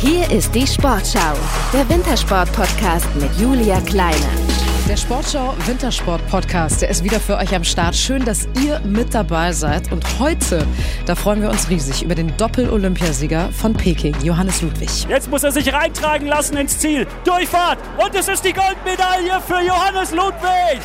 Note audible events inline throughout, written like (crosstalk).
Hier ist die Sportschau, der Wintersport-Podcast mit Julia Kleine. Der Sportschau Wintersport Podcast, der ist wieder für euch am Start. Schön, dass ihr mit dabei seid. Und heute, da freuen wir uns riesig über den Doppel-Olympiasieger von Peking, Johannes Ludwig. Jetzt muss er sich reintragen lassen ins Ziel. Durchfahrt. Und es ist die Goldmedaille für Johannes Ludwig.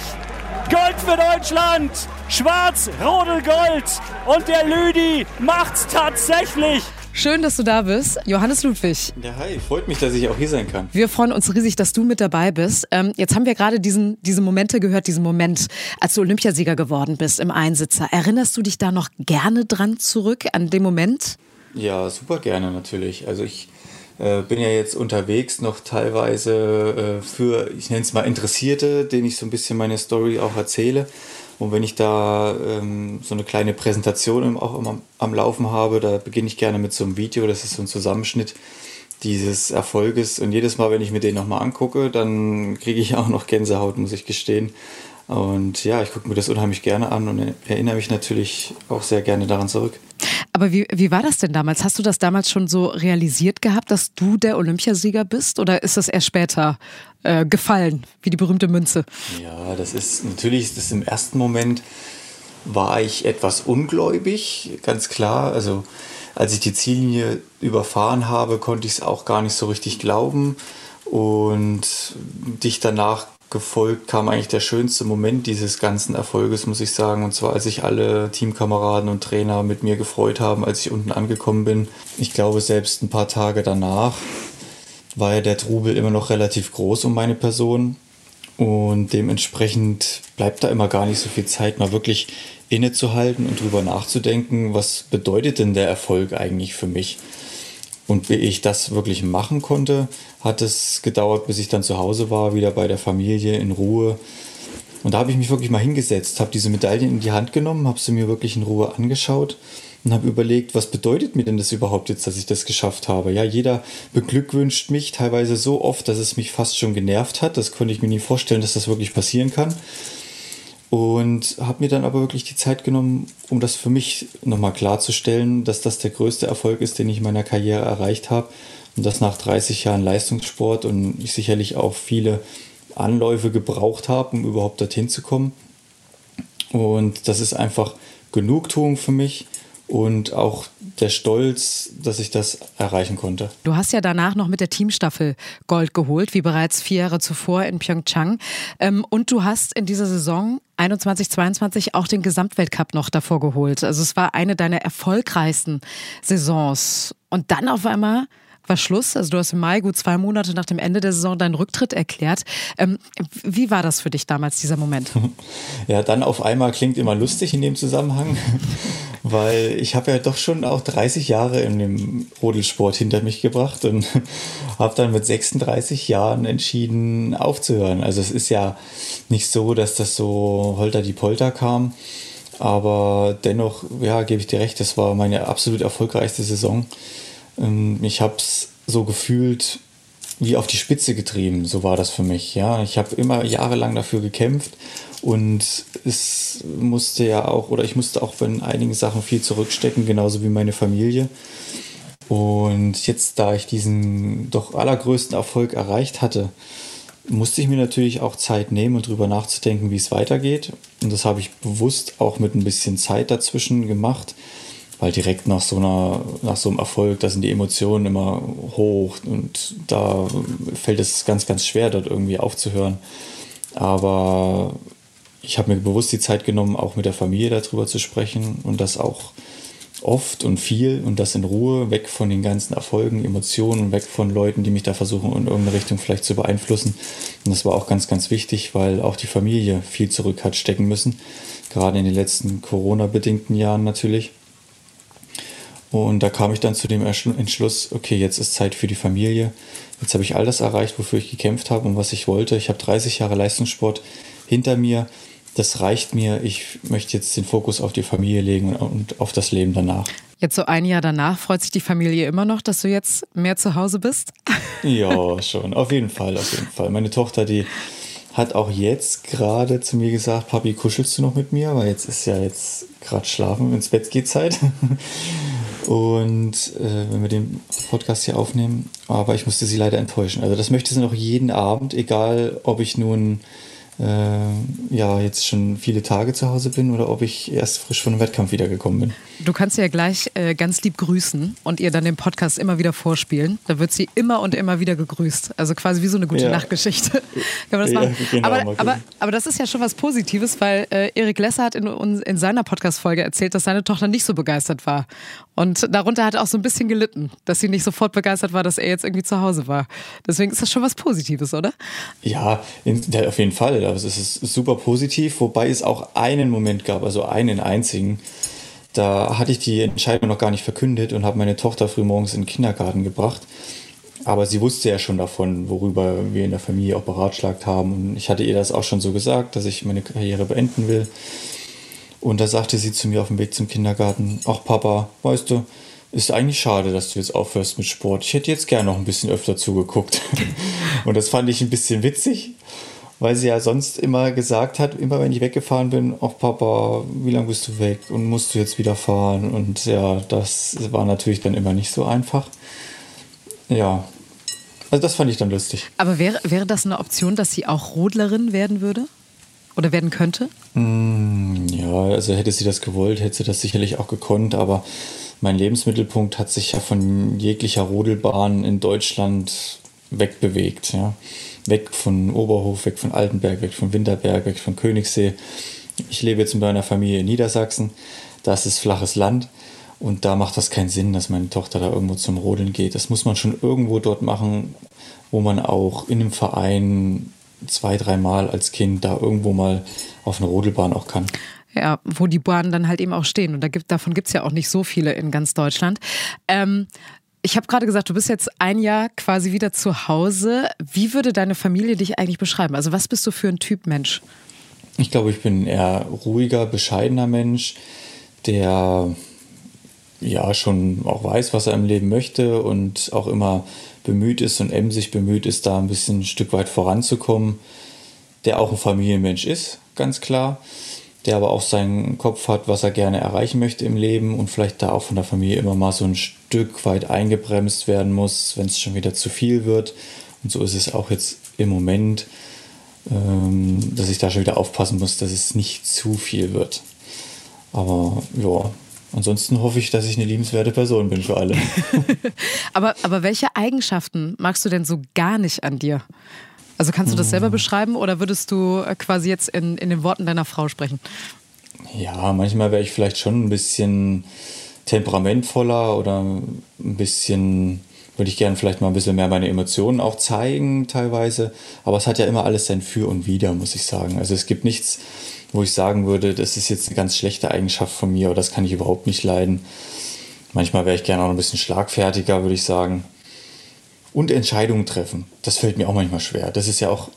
Gold für Deutschland. Schwarz, Rodel, Gold. Und der Lüdi macht's tatsächlich. Schön, dass du da bist. Johannes Ludwig. Ja, hi, freut mich, dass ich auch hier sein kann. Wir freuen uns riesig, dass du mit dabei bist. Ähm, jetzt haben wir gerade diesen, diese Momente gehört, diesen Moment, als du Olympiasieger geworden bist im Einsitzer. Erinnerst du dich da noch gerne dran zurück, an den Moment? Ja, super gerne natürlich. Also ich äh, bin ja jetzt unterwegs noch teilweise äh, für, ich nenne es mal Interessierte, denen ich so ein bisschen meine Story auch erzähle. Und wenn ich da ähm, so eine kleine Präsentation auch immer am Laufen habe, da beginne ich gerne mit so einem Video. Das ist so ein Zusammenschnitt dieses Erfolges. Und jedes Mal, wenn ich mir den nochmal angucke, dann kriege ich (laughs) auch noch Gänsehaut, muss ich gestehen. Und ja, ich gucke mir das unheimlich gerne an und erinnere mich natürlich auch sehr gerne daran zurück. Aber wie, wie war das denn damals? Hast du das damals schon so realisiert gehabt, dass du der Olympiasieger bist? Oder ist das erst später äh, gefallen, wie die berühmte Münze? Ja, das ist natürlich, das im ersten Moment war ich etwas ungläubig, ganz klar. Also als ich die Ziellinie überfahren habe, konnte ich es auch gar nicht so richtig glauben. Und dich danach gefolgt kam eigentlich der schönste Moment dieses ganzen Erfolges, muss ich sagen. Und zwar, als sich alle Teamkameraden und Trainer mit mir gefreut haben, als ich unten angekommen bin. Ich glaube, selbst ein paar Tage danach war ja der Trubel immer noch relativ groß um meine Person. Und dementsprechend bleibt da immer gar nicht so viel Zeit, mal wirklich innezuhalten und drüber nachzudenken, was bedeutet denn der Erfolg eigentlich für mich? Und wie ich das wirklich machen konnte, hat es gedauert, bis ich dann zu Hause war, wieder bei der Familie in Ruhe. Und da habe ich mich wirklich mal hingesetzt, habe diese Medaillen in die Hand genommen, habe sie mir wirklich in Ruhe angeschaut und habe überlegt, was bedeutet mir denn das überhaupt jetzt, dass ich das geschafft habe? Ja, jeder beglückwünscht mich teilweise so oft, dass es mich fast schon genervt hat. Das konnte ich mir nie vorstellen, dass das wirklich passieren kann. Und habe mir dann aber wirklich die Zeit genommen, um das für mich nochmal klarzustellen, dass das der größte Erfolg ist, den ich in meiner Karriere erreicht habe. Und das nach 30 Jahren Leistungssport und ich sicherlich auch viele Anläufe gebraucht habe, um überhaupt dorthin zu kommen. Und das ist einfach Genugtuung für mich und auch der Stolz, dass ich das erreichen konnte. Du hast ja danach noch mit der Teamstaffel Gold geholt, wie bereits vier Jahre zuvor in Pyeongchang. Ähm, und du hast in dieser Saison 21, 22 auch den Gesamtweltcup noch davor geholt. Also es war eine deiner erfolgreichsten Saisons. Und dann auf einmal war Schluss. Also du hast im Mai, gut zwei Monate nach dem Ende der Saison, deinen Rücktritt erklärt. Ähm, wie war das für dich damals, dieser Moment? (laughs) Ja, dann auf einmal klingt immer lustig in dem Zusammenhang, weil ich habe ja doch schon auch 30 Jahre in dem Rodelsport hinter mich gebracht und (laughs) habe dann mit 36 Jahren entschieden aufzuhören. Also es ist ja nicht so, dass das so holter die Polter kam. Aber dennoch, ja, gebe ich dir recht, das war meine absolut erfolgreichste Saison. Ähm, ich habe es so gefühlt wie auf die Spitze getrieben, so war das für mich. Ja, ich habe immer jahrelang dafür gekämpft und es musste ja auch oder ich musste auch von einigen Sachen viel zurückstecken, genauso wie meine Familie. Und jetzt, da ich diesen doch allergrößten Erfolg erreicht hatte, musste ich mir natürlich auch Zeit nehmen und darüber nachzudenken, wie es weitergeht. Und das habe ich bewusst auch mit ein bisschen Zeit dazwischen gemacht weil direkt nach so einer, nach so einem Erfolg, da sind die Emotionen immer hoch und da fällt es ganz, ganz schwer, dort irgendwie aufzuhören. Aber ich habe mir bewusst die Zeit genommen, auch mit der Familie darüber zu sprechen und das auch oft und viel und das in Ruhe, weg von den ganzen Erfolgen, Emotionen, weg von Leuten, die mich da versuchen, in irgendeine Richtung vielleicht zu beeinflussen. Und das war auch ganz, ganz wichtig, weil auch die Familie viel zurück hat stecken müssen, gerade in den letzten Corona-bedingten Jahren natürlich. Und da kam ich dann zu dem Entschluss, okay, jetzt ist Zeit für die Familie. Jetzt habe ich all das erreicht, wofür ich gekämpft habe und was ich wollte. Ich habe 30 Jahre Leistungssport hinter mir. Das reicht mir. Ich möchte jetzt den Fokus auf die Familie legen und auf das Leben danach. Jetzt so ein Jahr danach freut sich die Familie immer noch, dass du jetzt mehr zu Hause bist? (laughs) Ja, schon. Auf jeden Fall, auf jeden Fall. Meine Tochter, die hat auch jetzt gerade zu mir gesagt, Papi, kuschelst du noch mit mir? Weil jetzt ist ja jetzt gerade schlafen, ins Bett geht Zeit. (laughs) Und äh, wenn wir den Podcast hier aufnehmen, aber ich musste sie leider enttäuschen. Also das möchte sie noch jeden Abend, egal ob ich nun äh, ja jetzt schon viele Tage zu Hause bin oder ob ich erst frisch von einem Wettkampf wiedergekommen bin. Du kannst sie ja gleich äh, ganz lieb grüßen und ihr dann den Podcast immer wieder vorspielen. Da wird sie immer und immer wieder gegrüßt. Also quasi wie so eine gute ja. Nachtgeschichte. (laughs) Kann man das machen? Ja, genau, aber, aber, aber das ist ja schon was Positives, weil äh, Erik Lesser hat in, in seiner Podcast-Folge erzählt, dass seine Tochter nicht so begeistert war. Und darunter hat er auch so ein bisschen gelitten, dass sie nicht sofort begeistert war, dass er jetzt irgendwie zu Hause war. Deswegen ist das schon was Positives, oder? Ja, in, auf jeden Fall. Also es ist super positiv, wobei es auch einen Moment gab, also einen einzigen. Da hatte ich die Entscheidung noch gar nicht verkündet und habe meine Tochter frühmorgens in den Kindergarten gebracht. Aber sie wusste ja schon davon, worüber wir in der Familie auch beratschlagt haben. Und ich hatte ihr das auch schon so gesagt, dass ich meine Karriere beenden will. Und da sagte sie zu mir auf dem Weg zum Kindergarten, ach Papa, weißt du, ist eigentlich schade, dass du jetzt aufhörst mit Sport. Ich hätte jetzt gern noch ein bisschen öfter zugeguckt. (laughs) und das fand ich ein bisschen witzig, weil sie ja sonst immer gesagt hat, immer wenn ich weggefahren bin, ach Papa, wie lange bist du weg und musst du jetzt wieder fahren? Und ja, das war natürlich dann immer nicht so einfach. Ja, also das fand ich dann lustig. Aber wäre, wäre das eine Option, dass sie auch Rodlerin werden würde? Oder werden könnte? Mm, ja, also hätte sie das gewollt, hätte sie das sicherlich auch gekonnt, aber mein Lebensmittelpunkt hat sich ja von jeglicher Rodelbahn in Deutschland wegbewegt. Ja. Weg von Oberhof, weg von Altenberg, weg von Winterberg, weg von Königssee. Ich lebe jetzt mit meiner Familie in Niedersachsen. Das ist flaches Land. Und da macht das keinen Sinn, dass meine Tochter da irgendwo zum Rodeln geht. Das muss man schon irgendwo dort machen, wo man auch in einem Verein zwei, dreimal als Kind da irgendwo mal auf eine Rodelbahn auch kann. Ja, wo die Bahnen dann halt eben auch stehen. Und da gibt, davon gibt es ja auch nicht so viele in ganz Deutschland. Ähm, ich habe gerade gesagt, du bist jetzt ein Jahr quasi wieder zu Hause. Wie würde deine Familie dich eigentlich beschreiben? Also was bist du für ein Typ Mensch? Ich glaube, ich bin ein eher ruhiger, bescheidener Mensch, der ja schon auch weiß, was er im Leben möchte und auch immer bemüht ist und emsig bemüht ist, da ein bisschen ein Stück weit voranzukommen, der auch ein Familienmensch ist, ganz klar, der aber auch seinen Kopf hat, was er gerne erreichen möchte im Leben und vielleicht da auch von der Familie immer mal so ein Stück weit eingebremst werden muss, wenn es schon wieder zu viel wird. Und so ist es auch jetzt im Moment, ähm, dass ich da schon wieder aufpassen muss, dass es nicht zu viel wird. Aber ja, Ansonsten hoffe ich, dass ich eine liebenswerte Person bin für alle. (laughs) aber, aber welche Eigenschaften magst du denn so gar nicht an dir? Also kannst du das selber hm. beschreiben oder würdest du äh, quasi jetzt in, in den Worten deiner Frau sprechen? Ja, manchmal wäre ich vielleicht schon ein bisschen temperamentvoller oder ein bisschen, würde ich gerne vielleicht mal ein bisschen mehr meine Emotionen auch zeigen teilweise. Aber es hat ja immer alles sein Für und Wider, muss ich sagen. Also es gibt nichts, wo ich sagen würde, das ist jetzt eine ganz schlechte Eigenschaft von mir oder das kann ich überhaupt nicht leiden. Manchmal wäre ich gerne auch ein bisschen schlagfertiger, würde ich sagen. Und Entscheidungen treffen. Das fällt mir auch manchmal schwer. Das ist ja auch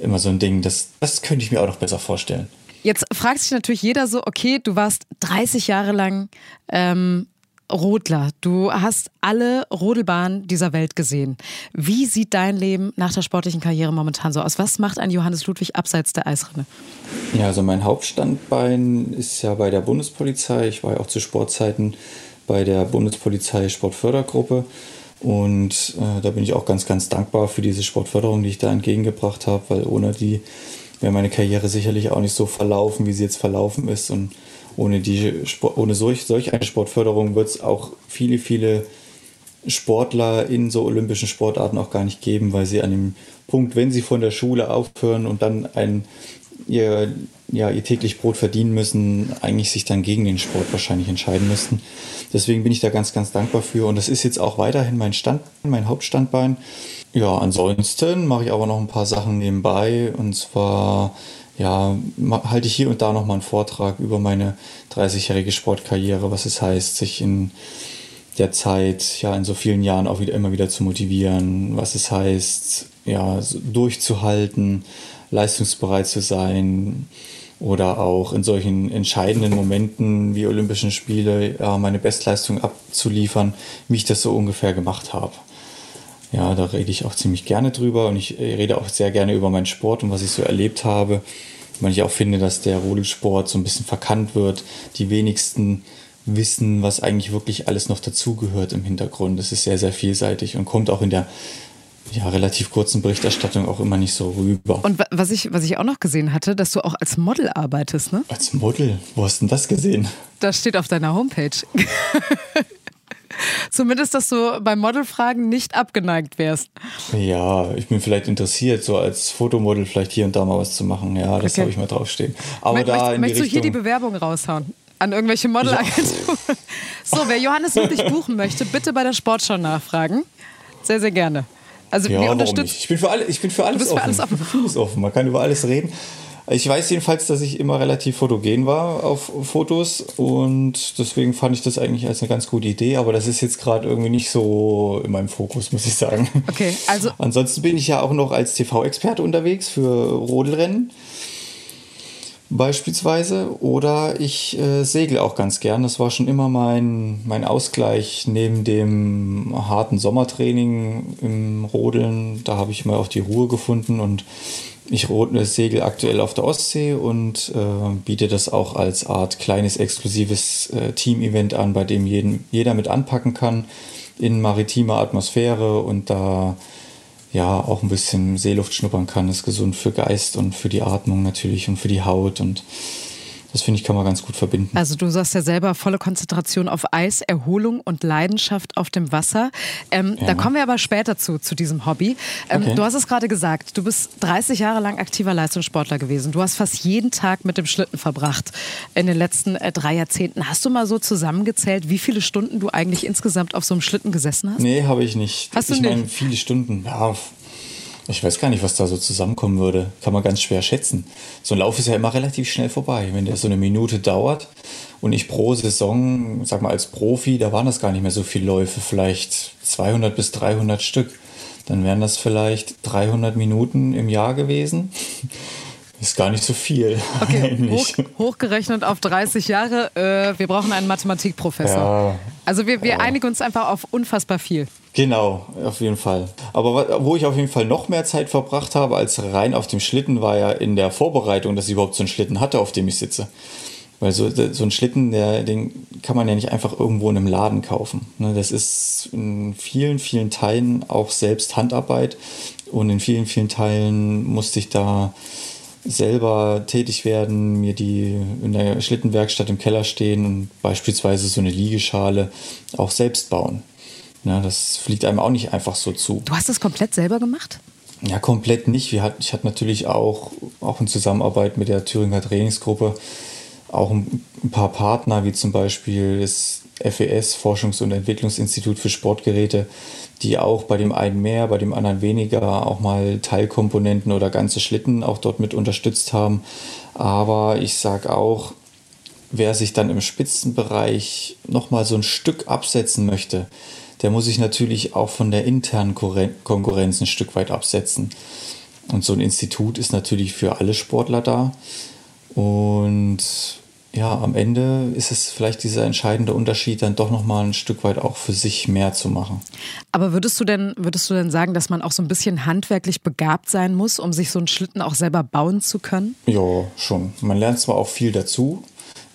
immer so ein Ding, das, das könnte ich mir auch noch besser vorstellen. Jetzt fragt sich natürlich jeder so, okay, du warst 30 Jahre lang ähm, Rodler, du hast alle Rodelbahnen dieser Welt gesehen. Wie sieht dein Leben nach der sportlichen Karriere momentan so aus? Was macht ein Johannes Ludwig abseits der Eisrinne? Ja, also mein Hauptstandbein ist ja bei der Bundespolizei. Ich war ja auch zu Sportzeiten bei der Bundespolizei Sportfördergruppe. Und äh, da bin ich auch ganz, ganz dankbar für diese Sportförderung, die ich da entgegengebracht habe, weil ohne die wäre meine Karriere sicherlich auch nicht so verlaufen, wie sie jetzt verlaufen ist. Und ohne, die, ohne solch, solch eine Sportförderung wird es auch viele, viele Sportler in so olympischen Sportarten auch gar nicht geben, weil sie an dem Punkt, wenn sie von der Schule aufhören und dann ein, ihr, ja, ihr täglich Brot verdienen müssen, eigentlich sich dann gegen den Sport wahrscheinlich entscheiden müssten. Deswegen bin ich da ganz, ganz dankbar für. Und das ist jetzt auch weiterhin mein Stand, mein Hauptstandbein. Ja, ansonsten mache ich aber noch ein paar Sachen nebenbei. Und zwar ja, halte ich hier und da nochmal einen Vortrag über meine 30-jährige Sportkarriere, was es heißt, sich in der Zeit, ja, in so vielen Jahren auch wieder immer wieder zu motivieren, was es heißt, ja, durchzuhalten, leistungsbereit zu sein oder auch in solchen entscheidenden Momenten wie Olympischen Spiele meine Bestleistung abzuliefern, wie ich das so ungefähr gemacht habe. Ja, da rede ich auch ziemlich gerne drüber und ich rede auch sehr gerne über meinen Sport und was ich so erlebt habe. Weil ich auch finde, dass der Rodelsport so ein bisschen verkannt wird. Die wenigsten wissen, was eigentlich wirklich alles noch dazugehört im Hintergrund. Das ist sehr, sehr vielseitig und kommt auch in der ja, relativ kurzen Berichterstattung auch immer nicht so rüber. Und was ich, was ich auch noch gesehen hatte, dass du auch als Model arbeitest, ne? Als Model? Wo hast du denn das gesehen? Das steht auf deiner Homepage. (laughs) Zumindest, dass du bei Modelfragen nicht abgeneigt wärst. Ja, ich bin vielleicht interessiert, so als Fotomodel vielleicht hier und da mal was zu machen. Ja, das okay. habe ich mal draufstehen. Aber Möcht, da in Möchtest die Richtung, du hier die Bewerbung raushauen? An irgendwelche Modelagenturen? Ja. (laughs) So, wer Johannes Ludwig buchen möchte, bitte bei der Sportschau nachfragen. Sehr, sehr gerne. Also ja, wir unterstützen. Ich bin für, alle, ich bin für alles offen. Für alles offen. alles offen. Man kann über alles reden. Ich weiß jedenfalls, dass ich immer relativ fotogen war auf Fotos und deswegen fand ich das eigentlich als eine ganz gute Idee, aber das ist jetzt gerade irgendwie nicht so in meinem Fokus, muss ich sagen. Okay, also. Ansonsten bin ich ja auch noch als TV-Experte unterwegs für Rodelrennen beispielsweise oder ich äh, segel auch ganz gern. Das war schon immer mein, mein Ausgleich neben dem harten Sommertraining im Rodeln. Da habe ich mal auch die Ruhe gefunden und ich segel aktuell auf der Ostsee und äh, biete das auch als Art kleines exklusives äh, Team-Event an, bei dem jeden, jeder mit anpacken kann in maritimer Atmosphäre und da ja auch ein bisschen Seeluft schnuppern kann. Ist gesund für Geist und für die Atmung natürlich und für die Haut und das finde ich, kann man ganz gut verbinden. Also du sagst ja selber volle Konzentration auf Eis, Erholung und Leidenschaft auf dem Wasser. Ähm, ja. Da kommen wir aber später zu, zu diesem Hobby. Ähm, okay. Du hast es gerade gesagt, du bist 30 Jahre lang aktiver Leistungssportler gewesen. Du hast fast jeden Tag mit dem Schlitten verbracht in den letzten äh, drei Jahrzehnten. Hast du mal so zusammengezählt, wie viele Stunden du eigentlich insgesamt auf so einem Schlitten gesessen hast? Nee, habe ich nicht. Hast du ich meine, viele Stunden. Ja, ich weiß gar nicht, was da so zusammenkommen würde. Kann man ganz schwer schätzen. So ein Lauf ist ja immer relativ schnell vorbei. Wenn der so eine Minute dauert und ich pro Saison, sag mal als Profi, da waren das gar nicht mehr so viele Läufe, vielleicht 200 bis 300 Stück. Dann wären das vielleicht 300 Minuten im Jahr gewesen. Ist gar nicht so viel. (laughs) Okay, hoch, hochgerechnet auf 30 Jahre. Äh, wir brauchen einen Mathematikprofessor. Ja, also wir, wir ja. einigen uns einfach auf unfassbar viel. Genau, auf jeden Fall. Aber wo ich auf jeden Fall noch mehr Zeit verbracht habe als rein auf dem Schlitten, war ja in der Vorbereitung, dass ich überhaupt so einen Schlitten hatte, auf dem ich sitze. Weil so, so ein Schlitten, der, den kann man ja nicht einfach irgendwo in einem Laden kaufen. Ne, das ist in vielen, vielen Teilen auch selbst Handarbeit und in vielen, vielen Teilen musste ich da selber tätig werden, mir die in der Schlittenwerkstatt im Keller stehen und beispielsweise so eine Liegeschale auch selbst bauen. Ja, das fliegt einem auch nicht einfach so zu. Du hast das komplett selber gemacht? Ja, komplett nicht. Wir hat, ich hatte natürlich auch, auch in Zusammenarbeit mit der Thüringer Trainingsgruppe auch ein, ein paar Partner, wie zum Beispiel das FES, Forschungs- und Entwicklungsinstitut für Sportgeräte, die auch bei dem einen mehr, bei dem anderen weniger auch mal Teilkomponenten oder ganze Schlitten auch dort mit unterstützt haben. Aber ich sage auch, wer sich dann im Spitzenbereich nochmal so ein Stück absetzen möchte, der muss sich natürlich auch von der internen Konkurrenz ein Stück weit absetzen. Und so ein Institut ist natürlich für alle Sportler da. Und ja, am Ende ist es vielleicht dieser entscheidende Unterschied, dann doch nochmal ein Stück weit auch für sich mehr zu machen. Aber würdest du denn, würdest du denn sagen, dass man auch so ein bisschen handwerklich begabt sein muss, um sich so einen Schlitten auch selber bauen zu können? Ja, schon. Man lernt zwar auch viel dazu,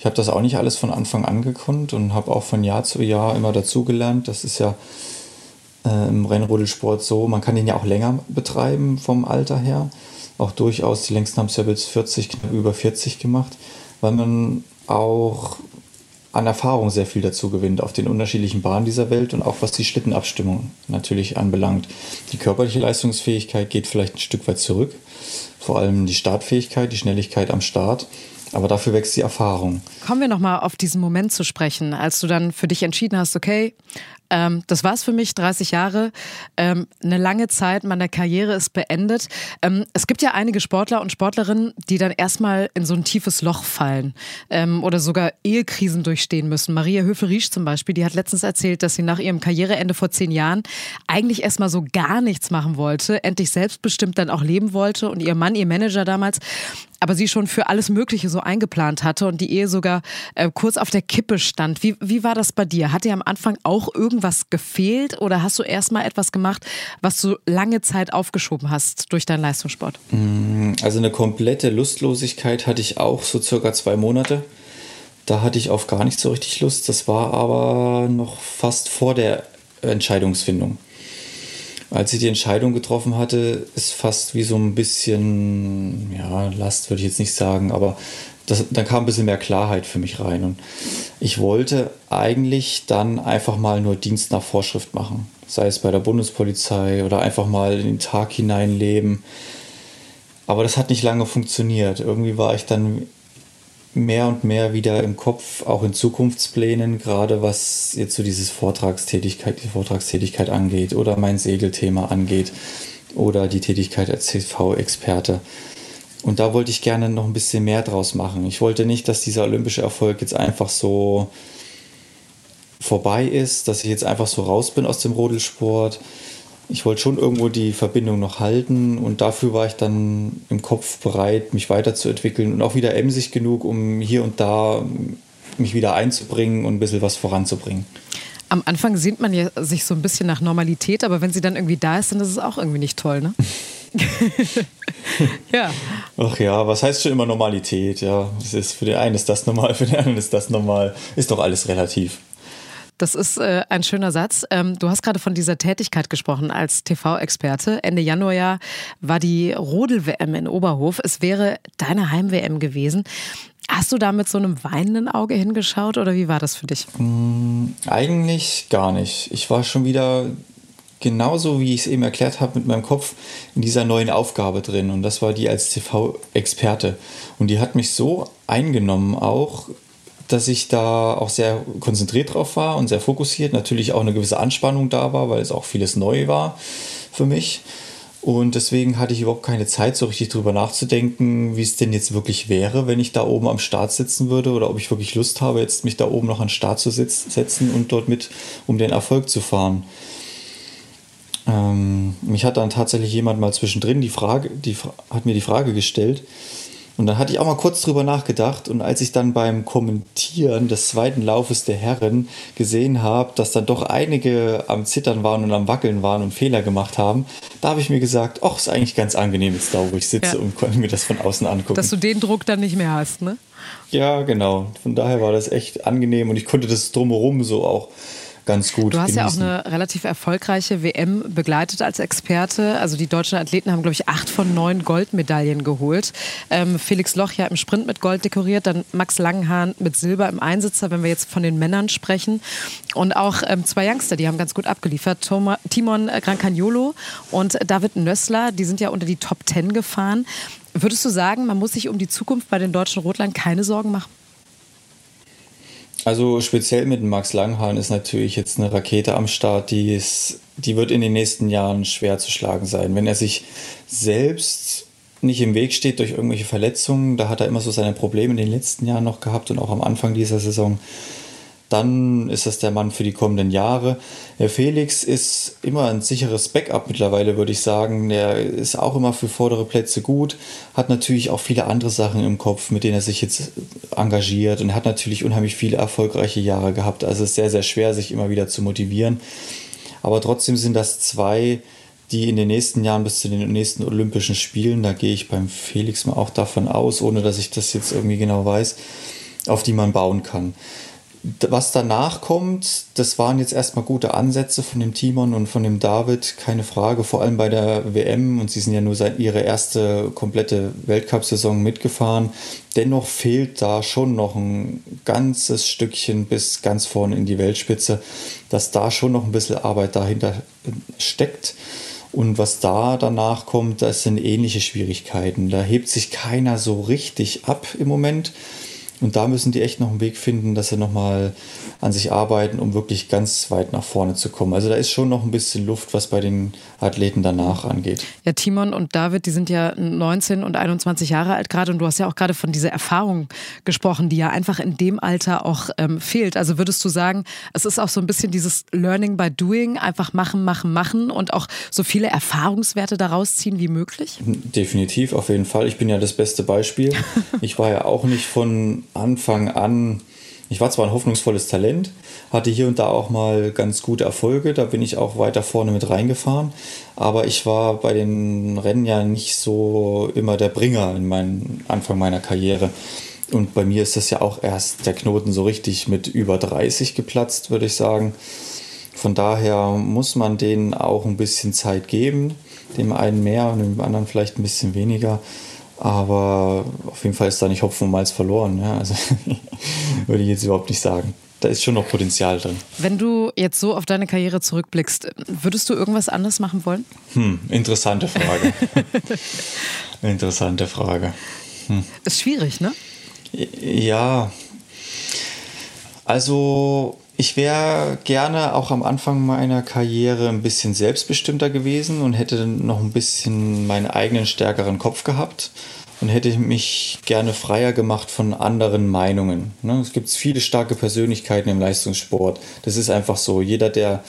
ich habe das auch nicht alles von Anfang an gekonnt und habe auch von Jahr zu Jahr immer dazugelernt. Das ist ja äh, im Rennrodelsport so, man kann den ja auch länger betreiben vom Alter her. Auch durchaus, die längsten haben es ja bis 40, knapp über 40 gemacht, weil man auch an Erfahrung sehr viel dazu gewinnt auf den unterschiedlichen Bahnen dieser Welt und auch was die Schlittenabstimmung natürlich anbelangt. Die körperliche Leistungsfähigkeit geht vielleicht ein Stück weit zurück, vor allem die Startfähigkeit, die Schnelligkeit am Start. Aber dafür wächst die Erfahrung. Kommen wir nochmal auf diesen Moment zu sprechen, als du dann für dich entschieden hast, okay, ähm, das war's für mich, 30 Jahre, ähm, eine lange Zeit meiner Karriere ist beendet. Ähm, es gibt ja einige Sportler und Sportlerinnen, die dann erstmal in so ein tiefes Loch fallen ähm, oder sogar Ehekrisen durchstehen müssen. Maria Höfel-Riesch zum Beispiel, die hat letztens erzählt, dass sie nach ihrem Karriereende vor zehn Jahren eigentlich erstmal so gar nichts machen wollte, endlich selbstbestimmt dann auch leben wollte und ihr Mann, ihr Manager damals, aber sie schon für alles Mögliche so eingeplant hatte und die Ehe sogar äh, kurz auf der Kippe stand. Wie, wie war das bei dir? Hat dir am Anfang auch irgendwas gefehlt oder hast du erstmal etwas gemacht, was du lange Zeit aufgeschoben hast durch deinen Leistungssport? Mm, also eine komplette Lustlosigkeit hatte ich auch so circa zwei Monate Da hatte ich auf gar nicht so richtig Lust. Das war aber noch fast vor der Entscheidungsfindung. Als ich die Entscheidung getroffen hatte, ist fast wie so ein bisschen, ja, Last würde ich jetzt nicht sagen, aber das, dann kam ein bisschen mehr Klarheit für mich rein. Und ich wollte eigentlich dann einfach mal nur Dienst nach Vorschrift machen. Sei es bei der Bundespolizei oder einfach mal in den Tag hineinleben. Aber das hat nicht lange funktioniert. Irgendwie war ich dann mehr und mehr wieder im Kopf, auch in Zukunftsplänen, gerade was jetzt so dieses Vortragstätigkeit, die Vortragstätigkeit angeht oder mein Segelthema angeht oder die Tätigkeit als CV-Experte. Und da wollte ich gerne noch ein bisschen mehr draus machen. Ich wollte nicht, dass dieser olympische Erfolg jetzt einfach so vorbei ist, dass ich jetzt einfach so raus bin aus dem Rodelsport. Ich wollte schon irgendwo die Verbindung noch halten und dafür war ich dann im Kopf bereit, mich weiterzuentwickeln und auch wieder emsig genug, um hier und da mich wieder einzubringen und ein bisschen was voranzubringen. Am Anfang sehnt man ja sich so ein bisschen nach Normalität, aber wenn sie dann irgendwie da ist, dann ist es auch irgendwie nicht toll, ne? (laughs) (laughs) ja. Ach ja, was heißt schon immer Normalität? Ja, es ist für den einen ist das normal, (laughs) für den anderen ist das normal. Ist doch alles relativ. Das ist äh, ein schöner Satz. Ähm, du hast gerade von dieser Tätigkeit gesprochen als TV-Experte. Ende Januar war die Rodel-WM in Oberhof. Es wäre deine Heim-WM gewesen. Hast du da mit so einem weinenden Auge hingeschaut oder wie war das für dich? Mm, eigentlich gar nicht. Ich war schon wieder genauso, wie ich es eben erklärt habe, mit meinem Kopf in dieser neuen Aufgabe drin. Und das war die als TV-Experte. Und die hat mich so eingenommen auch, dass ich da auch sehr konzentriert drauf war und sehr fokussiert. Natürlich auch eine gewisse Anspannung da war, weil es auch vieles neu war für mich. Und deswegen hatte ich überhaupt keine Zeit, so richtig drüber nachzudenken, wie es denn jetzt wirklich wäre, wenn ich da oben am Start sitzen würde oder ob ich wirklich Lust habe, jetzt mich da oben noch an den Start zu setzen und dort mit um den Erfolg zu fahren. Ähm, mich hat dann tatsächlich jemand mal zwischendrin die Frage, die hat mir die Frage gestellt. Und dann hatte ich auch mal kurz drüber nachgedacht. Und als ich dann beim Kommentieren des zweiten Laufes der Herren gesehen habe, dass dann doch einige am Zittern waren und am Wackeln waren und Fehler gemacht haben, da habe ich mir gesagt, ach, ist eigentlich ganz angenehm jetzt da, wo ich sitze ja. und konnte mir das von außen angucken. Dass du den Druck dann nicht mehr hast, ne? Ja, genau. Von daher war das echt angenehm und ich konnte das drumherum so auch ganz gut. Du hast genießen. ja auch eine relativ erfolgreiche WM begleitet als Experte. Also die deutschen Athleten haben, glaube ich, acht von neun Goldmedaillen geholt. Ähm, Felix Loch ja im Sprint mit Gold dekoriert, dann Max Langenhahn mit Silber im Einsitzer, wenn wir jetzt von den Männern sprechen. Und auch ähm, zwei Youngster, die haben ganz gut abgeliefert. Toma, Timon Grancagnolo und David Nössler, die sind ja unter die Top Ten gefahren. Würdest du sagen, man muss sich um die Zukunft bei den deutschen Rotlern keine Sorgen machen? Also speziell mit Max Langhahn ist natürlich jetzt eine Rakete am Start, die, ist, die wird in den nächsten Jahren schwer zu schlagen sein. Wenn er sich selbst nicht im Weg steht durch irgendwelche Verletzungen, da hat er immer so seine Probleme in den letzten Jahren noch gehabt und auch am Anfang dieser Saison dann ist das der Mann für die kommenden Jahre. Der Felix ist immer ein sicheres Backup mittlerweile, würde ich sagen. Der ist auch immer für vordere Plätze gut, hat natürlich auch viele andere Sachen im Kopf, mit denen er sich jetzt engagiert und hat natürlich unheimlich viele erfolgreiche Jahre gehabt. Also es ist sehr, sehr schwer, sich immer wieder zu motivieren. Aber trotzdem sind das zwei, die in den nächsten Jahren bis zu den nächsten Olympischen Spielen, da gehe ich beim Felix mal auch davon aus, ohne dass ich das jetzt irgendwie genau weiß, auf die man bauen kann was danach kommt, das waren jetzt erstmal gute Ansätze von dem Timon und von dem David, keine Frage, vor allem bei der WM und sie sind ja nur seit ihre erste komplette Weltcup-Saison mitgefahren. Dennoch fehlt da schon noch ein ganzes Stückchen bis ganz vorne in die Weltspitze, dass da schon noch ein bisschen Arbeit dahinter steckt. Und was da danach kommt, das sind ähnliche Schwierigkeiten. Da hebt sich keiner so richtig ab im Moment. Und da müssen die echt noch einen Weg finden, dass sie nochmal an sich arbeiten, um wirklich ganz weit nach vorne zu kommen. Also da ist schon noch ein bisschen Luft, was bei den Athleten danach angeht. Ja, Timon und David, die sind ja 19 und 21 Jahre alt gerade und du hast ja auch gerade von dieser Erfahrung gesprochen, die ja einfach in dem Alter auch ähm, fehlt. Also würdest du sagen, es ist auch so ein bisschen dieses Learning by Doing, einfach machen, machen, machen und auch so viele Erfahrungswerte daraus ziehen wie möglich? Definitiv, auf jeden Fall. Ich bin ja das beste Beispiel. (laughs) Ich war ja auch nicht von Anfang an, ich war zwar ein hoffnungsvolles Talent, hatte hier und da auch mal ganz gute Erfolge, da bin ich auch weiter vorne mit reingefahren, aber ich war bei den Rennen ja nicht so immer der Bringer in meinem Anfang meiner Karriere. Und bei mir ist das ja auch erst der Knoten so richtig mit über 30 geplatzt, würde ich sagen. Von daher muss man denen auch ein bisschen Zeit geben. Dem einen mehr und dem anderen vielleicht ein bisschen weniger. Aber auf jeden Fall ist da nicht Hopfen und Malz verloren. Ja? Also (laughs) würde ich jetzt überhaupt nicht sagen. Da ist schon noch Potenzial drin. Wenn du jetzt so auf deine Karriere zurückblickst, würdest du irgendwas anders machen wollen? Hm, interessante Frage. (laughs) interessante Frage. Hm. Ist schwierig, ne? Ja. Also ich wäre gerne auch am Anfang meiner Karriere ein bisschen selbstbestimmter gewesen und hätte noch ein bisschen meinen eigenen stärkeren Kopf gehabt und hätte mich gerne freier gemacht von anderen Meinungen. Ne? Es gibt viele starke Persönlichkeiten im Leistungssport. Das ist einfach so. Jeder, der,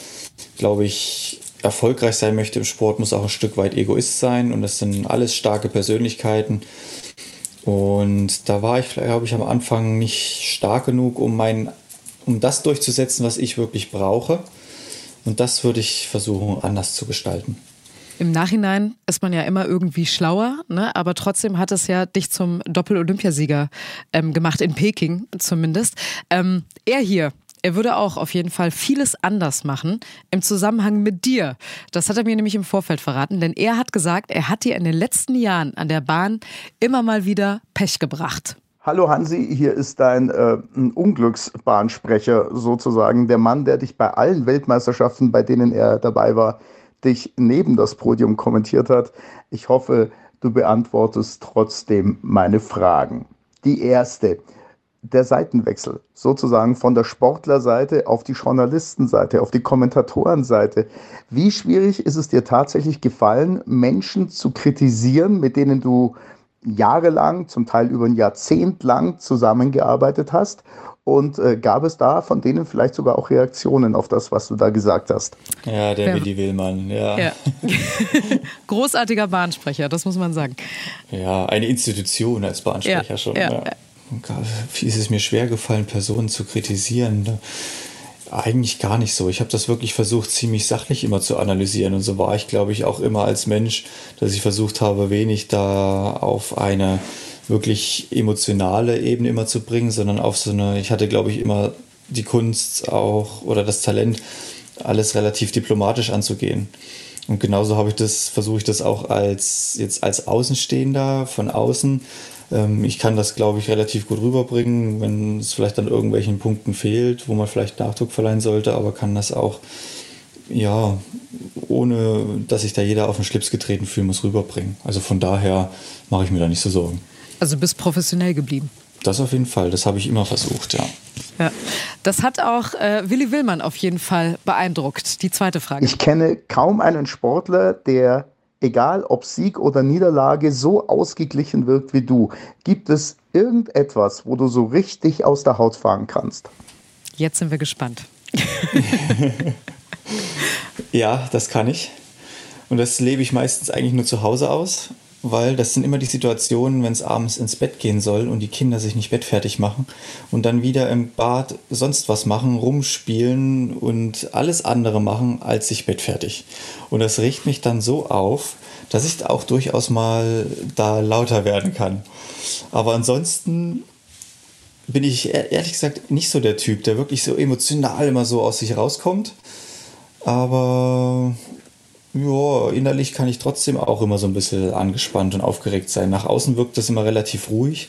glaube ich, erfolgreich sein möchte im Sport, muss auch ein Stück weit Egoist sein und das sind alles starke Persönlichkeiten. Und da war ich, glaube ich, am Anfang nicht stark genug, um meinen um das durchzusetzen, was ich wirklich brauche. Und das würde ich versuchen, anders zu gestalten. Im Nachhinein ist man ja immer irgendwie schlauer, ne? aber trotzdem hat es ja dich zum Doppel-Olympiasieger ähm, gemacht, in Peking zumindest. Ähm, er hier, er würde auch auf jeden Fall vieles anders machen im Zusammenhang mit dir. Das hat er mir nämlich im Vorfeld verraten, denn er hat gesagt, er hat dir in den letzten Jahren an der Bahn immer mal wieder Pech gebracht. Hallo Hansi, hier ist dein äh, Unglücksbahnsprecher sozusagen, der Mann, der dich bei allen Weltmeisterschaften, bei denen er dabei war, dich neben das Podium kommentiert hat. Ich hoffe, du beantwortest trotzdem meine Fragen. Die erste, der Seitenwechsel, sozusagen von der Sportlerseite auf die Journalistenseite, auf die Kommentatorenseite. Wie schwierig ist es dir tatsächlich gefallen, Menschen zu kritisieren, mit denen du jahrelang, zum Teil über ein Jahrzehnt lang zusammengearbeitet hast? Und äh, gab es da von denen vielleicht sogar auch Reaktionen auf das, was du da gesagt hast? Ja, der ja. Willi Willmann, ja. ja. (laughs) Großartiger Bahnsprecher, das muss man sagen. Ja, eine Institution als Bahnsprecher ja, schon. Ja. Wie ist es mir schwer gefallen, Personen zu kritisieren. Eigentlich gar nicht so. Ich habe das wirklich versucht, ziemlich sachlich immer zu analysieren. Und so war ich, glaube ich, auch immer als Mensch, dass ich versucht habe, wenig da auf eine wirklich emotionale Ebene immer zu bringen, sondern auf so eine, ich hatte, glaube ich, immer die Kunst auch oder das Talent, alles relativ diplomatisch anzugehen. Und genauso habe ich das, versuche ich das auch als jetzt als Außenstehender von außen ich kann das, glaube ich, relativ gut rüberbringen, wenn es vielleicht an irgendwelchen Punkten fehlt, wo man vielleicht Nachdruck verleihen sollte, aber kann das auch, ja, ohne dass sich da jeder auf den Schlips getreten fühlen muss, rüberbringen. Also von daher mache ich mir da nicht so Sorgen. Also bist professionell geblieben. Das auf jeden Fall, das habe ich immer versucht, ja. ja. Das hat auch äh, Willi Willmann auf jeden Fall beeindruckt. Die zweite Frage. Ich kenne kaum einen Sportler, der egal ob Sieg oder Niederlage, so ausgeglichen wirkt wie du. Gibt es irgendetwas, wo du so richtig aus der Haut fahren kannst? Jetzt sind wir gespannt. (laughs) ja, das kann ich. Und das lebe ich meistens eigentlich nur zu Hause aus weil das sind immer die Situationen, wenn es abends ins Bett gehen soll und die Kinder sich nicht bettfertig machen und dann wieder im Bad sonst was machen, rumspielen und alles andere machen, als sich bettfertig. Und das regt mich dann so auf, dass ich auch durchaus mal da lauter werden kann. Aber ansonsten bin ich ehrlich gesagt nicht so der Typ, der wirklich so emotional immer so aus sich rauskommt. Aber ja, innerlich kann ich trotzdem auch immer so ein bisschen angespannt und aufgeregt sein. Nach außen wirkt das immer relativ ruhig.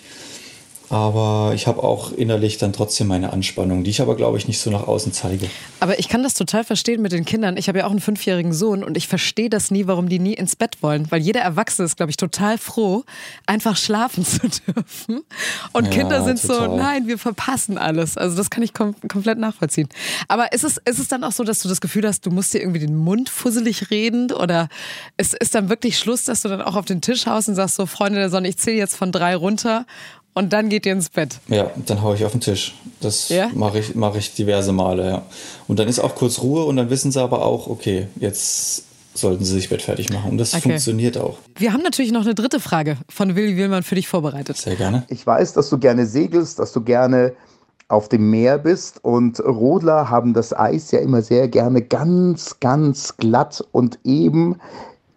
Aber ich habe auch innerlich dann trotzdem meine Anspannung, die ich aber, glaube ich, nicht so nach außen zeige. Aber ich kann das total verstehen mit den Kindern. Ich habe ja auch einen fünfjährigen Sohn und ich verstehe das nie, warum die nie ins Bett wollen. Weil jeder Erwachsene ist, glaube ich, total froh, einfach schlafen (laughs) zu dürfen. Und ja, Kinder sind total. so, nein, wir verpassen alles. Also das kann ich kom komplett nachvollziehen. Aber ist es, ist es dann auch so, dass du das Gefühl hast, du musst dir irgendwie den Mund fusselig reden? Oder ist, ist dann wirklich Schluss, dass du dann auch auf den Tisch haust und sagst so, Freunde der Sonne, ich zähle jetzt von drei runter und dann geht ihr ins Bett. Ja, dann haue ich auf den Tisch. Das ja? mache ich, mach ich diverse Male, ja. Und dann ist auch kurz Ruhe und dann wissen sie aber auch, okay, jetzt sollten sie sich bettfertig machen. Und das okay. funktioniert auch. Wir haben natürlich noch eine dritte Frage von Willi Willmann für dich vorbereitet. Sehr gerne. Ich weiß, dass du gerne segelst, dass du gerne auf dem Meer bist und Rodler haben das Eis ja immer sehr gerne ganz, ganz glatt und eben.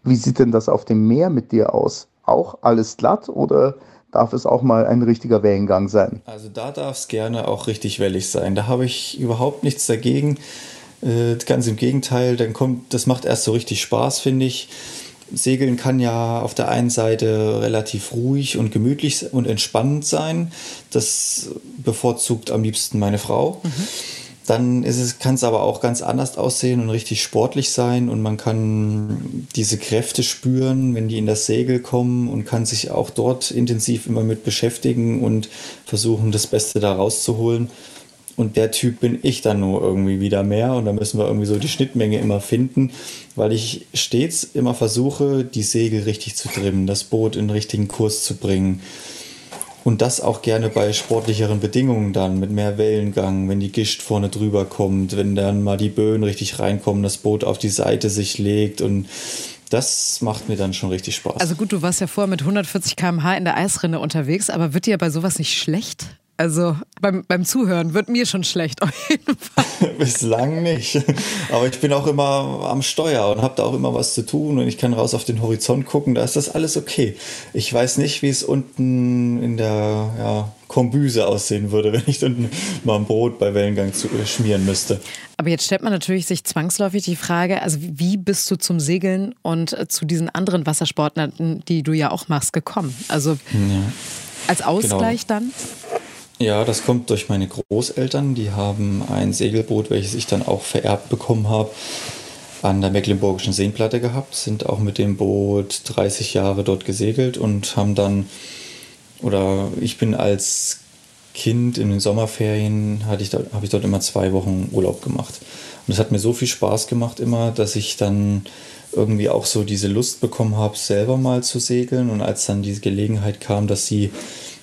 Wie sieht denn das auf dem Meer mit dir aus? Auch alles glatt oder darf es auch mal ein richtiger Wellengang sein. Also da darf es gerne auch richtig wellig sein. Da habe ich überhaupt nichts dagegen. Äh, ganz im Gegenteil, dann kommt, das macht erst so richtig Spaß, finde ich. Segeln kann ja auf der einen Seite relativ ruhig und gemütlich und entspannend sein. Das bevorzugt am liebsten meine Frau. Mhm. Dann kann es aber auch ganz anders aussehen und richtig sportlich sein und man kann diese Kräfte spüren, wenn die in das Segel kommen und kann sich auch dort intensiv immer mit beschäftigen und versuchen, das Beste da rauszuholen. Und der Typ bin ich dann nur irgendwie wieder mehr. Und da müssen wir irgendwie so die Schnittmenge immer finden, weil ich stets immer versuche, die Segel richtig zu trimmen, das Boot in den richtigen Kurs zu bringen. Und das auch gerne bei sportlicheren Bedingungen dann, mit mehr Wellengang, wenn die Gischt vorne drüber kommt, wenn dann mal die Böen richtig reinkommen, das Boot auf die Seite sich legt und das macht mir dann schon richtig Spaß. Also gut, du warst ja vorher mit 140 km/h in der Eisrinne unterwegs, aber wird dir bei sowas nicht schlecht? Also beim, beim Zuhören wird mir schon schlecht, auf jeden Fall. (laughs) Bislang nicht. Aber ich bin auch immer am Steuer und habe da auch immer was zu tun und ich kann raus auf den Horizont gucken, da ist das alles okay. Ich weiß nicht, wie es unten in der ja, Kombüse aussehen würde, (laughs) wenn ich unten mal ein Brot bei Wellengang zu, äh, schmieren müsste. Aber jetzt stellt man natürlich sich zwangsläufig die Frage, also wie bist du zum Segeln und äh, zu diesen anderen Wassersportarten, die du ja auch machst, gekommen? Also ja. als Ausgleich genau. dann? Ja, das kommt durch meine Großeltern. Die haben ein Segelboot, welches ich dann auch vererbt bekommen habe, an der Mecklenburgischen Seenplatte gehabt, sind auch mit dem Boot 30 Jahre dort gesegelt und haben dann, oder ich bin als Kind in den Sommerferien, hatte ich habe ich dort immer zwei Wochen Urlaub gemacht. Und es hat mir so viel Spaß gemacht immer, dass ich dann irgendwie auch so diese Lust bekommen habe, selber mal zu segeln. Und als dann diese Gelegenheit kam, dass sie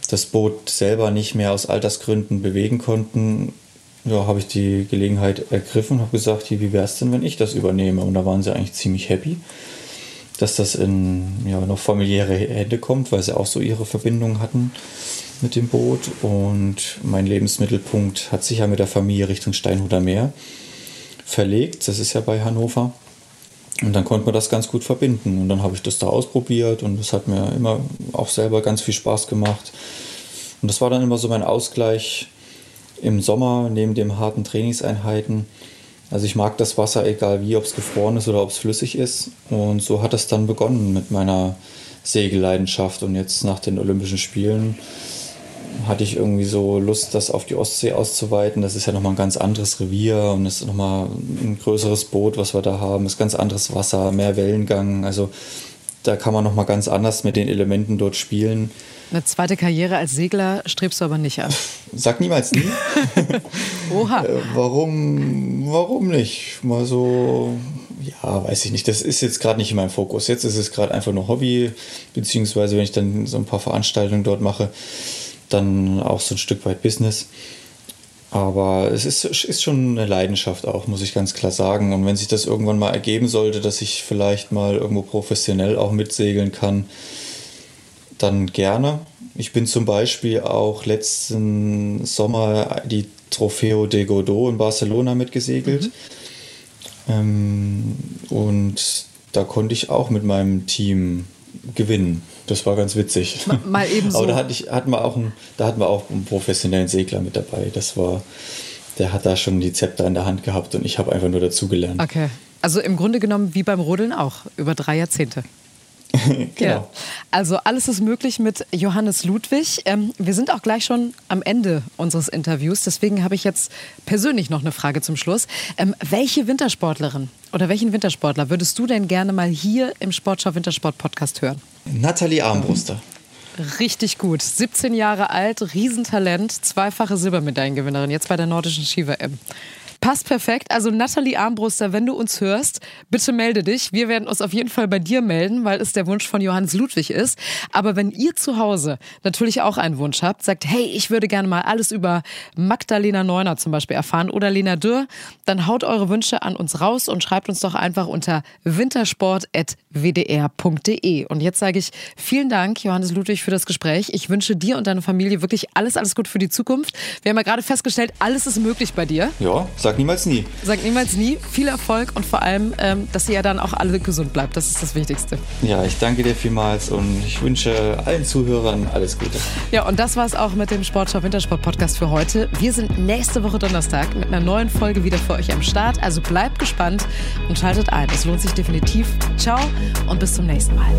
das Boot selber nicht mehr aus Altersgründen bewegen konnten, ja, habe ich die Gelegenheit ergriffen und habe gesagt, wie wäre es denn, wenn ich das übernehme? Und da waren sie eigentlich ziemlich happy, dass das in ja, noch familiäre Hände kommt, weil sie auch so ihre Verbindung hatten mit dem Boot. Und mein Lebensmittelpunkt hat sich ja mit der Familie Richtung Steinhuder Meer verlegt. Das ist ja bei Hannover. Und dann konnte man das ganz gut verbinden. Und dann habe ich das da ausprobiert und es hat mir immer auch selber ganz viel Spaß gemacht. Und das war dann immer so mein Ausgleich im Sommer neben den harten Trainingseinheiten. Also ich mag das Wasser, egal wie, ob es gefroren ist oder ob es flüssig ist. Und so hat es dann begonnen mit meiner Segelleidenschaft. Und jetzt nach den Olympischen Spielen hatte ich irgendwie so Lust, das auf die Ostsee auszuweiten. Das ist ja nochmal ein ganz anderes Revier und es ist nochmal ein größeres Boot, was wir da haben. Es ist ganz anderes Wasser, mehr Wellengang. Also da kann man nochmal ganz anders mit den Elementen dort spielen. Eine zweite Karriere als Segler strebst du aber nicht an. (laughs) Sag niemals nie. (laughs) Oha. Äh, warum, warum nicht? Mal so, ja, weiß ich nicht. Das ist jetzt gerade nicht in meinem Fokus. Jetzt ist es gerade einfach nur Hobby, beziehungsweise wenn ich dann so ein paar Veranstaltungen dort mache, dann auch so ein Stück weit Business. Aber es ist, ist schon eine Leidenschaft auch, muss ich ganz klar sagen. Und wenn sich das irgendwann mal ergeben sollte, dass ich vielleicht mal irgendwo professionell auch mitsegeln kann, dann gerne. Ich bin zum Beispiel auch letzten Sommer die Trofeo de Godot in Barcelona mitgesegelt. Mhm. Ähm, und da konnte ich auch mit meinem Team gewinnen. Das war ganz witzig. Mal eben (laughs) so. Aber da, hatte ich, hatten wir auch einen, da hatten wir auch einen professionellen Segler mit dabei. Das war, der hat da schon die Zepter in der Hand gehabt und ich habe einfach nur dazugelernt. Okay. Also im Grunde genommen wie beim Rodeln auch, über drei Jahrzehnte. (laughs) genau. Ja. Also alles ist möglich mit Johannes Ludwig. Ähm, wir sind auch gleich schon am Ende unseres Interviews. Deswegen habe ich jetzt persönlich noch eine Frage zum Schluss. Ähm, welche Wintersportlerin oder welchen Wintersportler würdest du denn gerne mal hier im Sportschau Wintersport Podcast hören? Nathalie Armbruster. Richtig gut. 17 Jahre alt, Riesentalent, zweifache Silbermedaillengewinnerin, jetzt bei der nordischen Ski-WM. Passt perfekt. Also Nathalie Armbruster, wenn du uns hörst, bitte melde dich. Wir werden uns auf jeden Fall bei dir melden, weil es der Wunsch von Johannes Ludwig ist. Aber wenn ihr zu Hause natürlich auch einen Wunsch habt, sagt, hey, ich würde gerne mal alles über Magdalena Neuner zum Beispiel erfahren oder Lena Dürr, dann haut eure Wünsche an uns raus und schreibt uns doch einfach unter wintersport.wdr.de. Und jetzt sage ich vielen Dank, Johannes Ludwig, für das Gespräch. Ich wünsche dir und deiner Familie wirklich alles, alles gut für die Zukunft. Wir haben ja gerade festgestellt, alles ist möglich bei dir. Ja, Sag niemals nie. Sag niemals nie. Viel Erfolg und vor allem, ähm, dass ihr ja dann auch alle gesund bleibt. Das ist das Wichtigste. Ja, ich danke dir vielmals und ich wünsche allen Zuhörern alles Gute. Ja, und das war es auch mit dem Sportschau Wintersport Podcast für heute. Wir sind nächste Woche Donnerstag mit einer neuen Folge wieder für euch am Start. Also bleibt gespannt und schaltet ein. Es lohnt sich definitiv. Ciao und bis zum nächsten Mal.